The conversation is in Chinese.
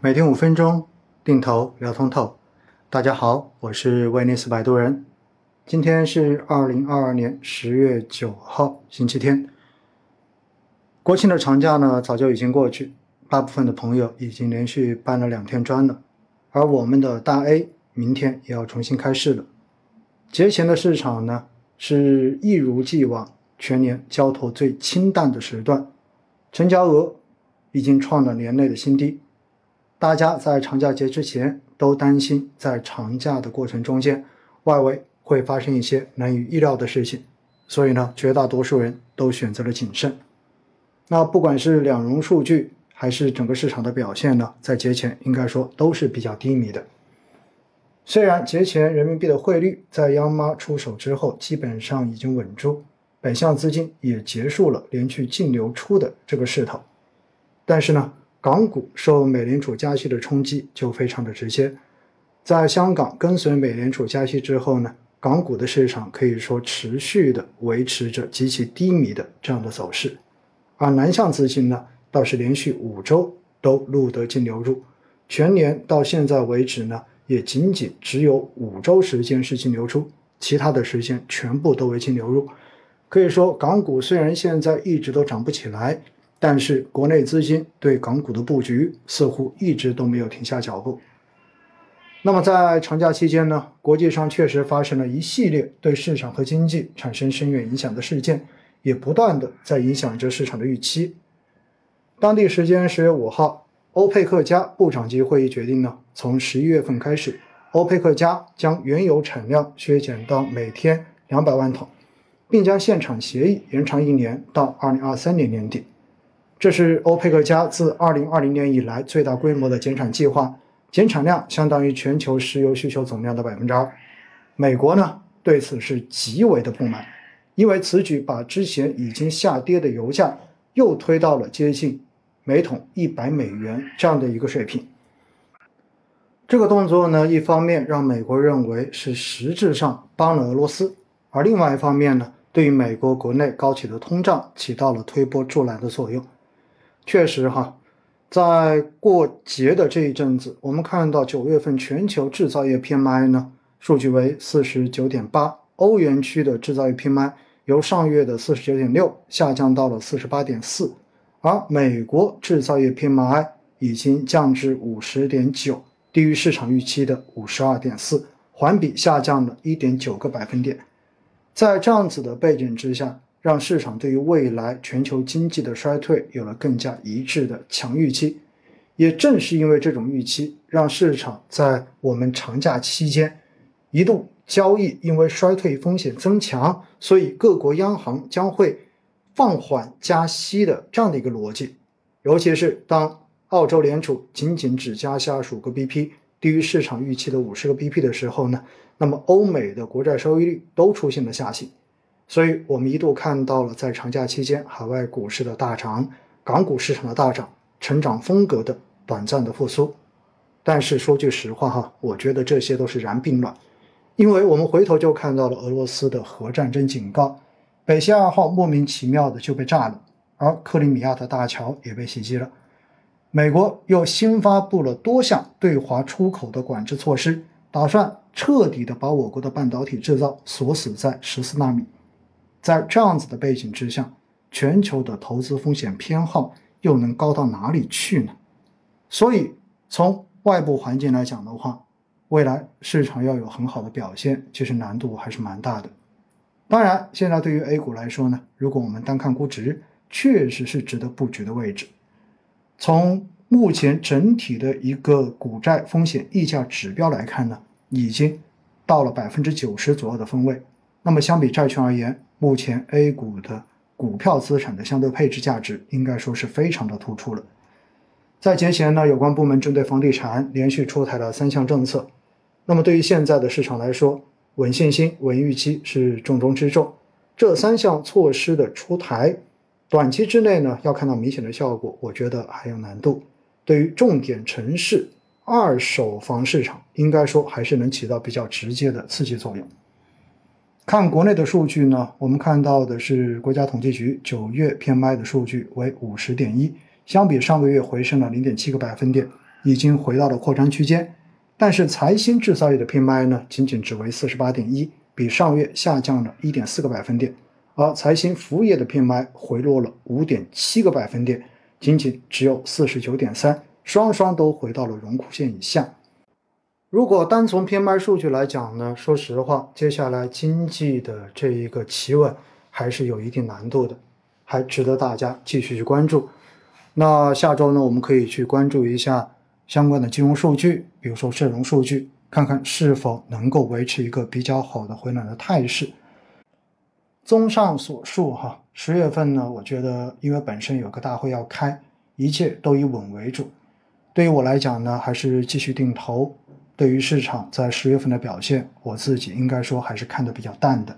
每天五分钟，定投聊通透。大家好，我是威尼斯摆渡人。今天是二零二二年十月九号，星期天。国庆的长假呢，早就已经过去，大部分的朋友已经连续搬了两天砖了。而我们的大 A 明天也要重新开市了。节前的市场呢，是一如既往，全年交投最清淡的时段，成交额已经创了年内的新低。大家在长假节之前都担心，在长假的过程中间，外围会发生一些难以预料的事情，所以呢，绝大多数人都选择了谨慎。那不管是两融数据，还是整个市场的表现呢，在节前应该说都是比较低迷的。虽然节前人民币的汇率在央妈出手之后基本上已经稳住，北向资金也结束了连续净流出的这个势头，但是呢。港股受美联储加息的冲击就非常的直接，在香港跟随美联储加息之后呢，港股的市场可以说持续的维持着极其低迷的这样的走势，而南向资金呢倒是连续五周都录得净流入，全年到现在为止呢也仅仅只有五周时间是净流出，其他的时间全部都为净流入，可以说港股虽然现在一直都涨不起来。但是国内资金对港股的布局似乎一直都没有停下脚步。那么在长假期间呢，国际上确实发生了一系列对市场和经济产生深远影响的事件，也不断的在影响着市场的预期。当地时间十月五号，欧佩克加部长级会议决定呢，从十一月份开始，欧佩克加将原油产量削减到每天两百万桶，并将现场协议延长一年到二零二三年年底。这是欧佩克加自2020年以来最大规模的减产计划，减产量相当于全球石油需求总量的百分之二。美国呢对此是极为的不满，因为此举把之前已经下跌的油价又推到了接近每桶一百美元这样的一个水平。这个动作呢，一方面让美国认为是实质上帮了俄罗斯，而另外一方面呢，对于美国国内高企的通胀起到了推波助澜的作用。确实哈，在过节的这一阵子，我们看到九月份全球制造业 PMI 呢，数据为四十九点八，欧元区的制造业 PMI 由上月的四十九点六下降到了四十八点四，而美国制造业 PMI 已经降至五十点九，低于市场预期的五十二点四，环比下降了一点九个百分点。在这样子的背景之下。让市场对于未来全球经济的衰退有了更加一致的强预期，也正是因为这种预期，让市场在我们长假期间一度交易，因为衰退风险增强，所以各国央行将会放缓加息的这样的一个逻辑。尤其是当澳洲联储仅仅只加下五个 BP，低于市场预期的五十个 BP 的时候呢，那么欧美的国债收益率都出现了下行。所以我们一度看到了在长假期间海外股市的大涨，港股市场的大涨，成长风格的短暂的复苏。但是说句实话哈，我觉得这些都是燃并卵，因为我们回头就看到了俄罗斯的核战争警告，北溪二号莫名其妙的就被炸了，而克里米亚的大桥也被袭击了。美国又新发布了多项对华出口的管制措施，打算彻底的把我国的半导体制造锁死在十四纳米。在这样子的背景之下，全球的投资风险偏好又能高到哪里去呢？所以从外部环境来讲的话，未来市场要有很好的表现，其实难度还是蛮大的。当然，现在对于 A 股来说呢，如果我们单看估值，确实是值得布局的位置。从目前整体的一个股债风险溢价指标来看呢，已经到了百分之九十左右的分位。那么相比债券而言，目前 A 股的股票资产的相对配置价值应该说是非常的突出了。在节前呢，有关部门针对房地产连续出台了三项政策。那么对于现在的市场来说，稳信心、稳预期是重中之重。这三项措施的出台，短期之内呢要看到明显的效果，我觉得还有难度。对于重点城市二手房市场，应该说还是能起到比较直接的刺激作用。看国内的数据呢，我们看到的是国家统计局九月 PMI 的数据为五十点一，相比上个月回升了零点七个百分点，已经回到了扩张区间。但是财新制造业的 PMI 呢，仅仅只为四十八点一，比上月下降了一点四个百分点。而财新服务业的 PMI 回落了五点七个百分点，仅仅只有四十九点三，双双都回到了荣枯线以下。如果单从 PMI 数据来讲呢，说实话，接下来经济的这一个企稳还是有一定难度的，还值得大家继续去关注。那下周呢，我们可以去关注一下。相关的金融数据，比如说社融数据，看看是否能够维持一个比较好的回暖的态势。综上所述，哈，十月份呢，我觉得因为本身有个大会要开，一切都以稳为主。对于我来讲呢，还是继续定投。对于市场在十月份的表现，我自己应该说还是看得比较淡的。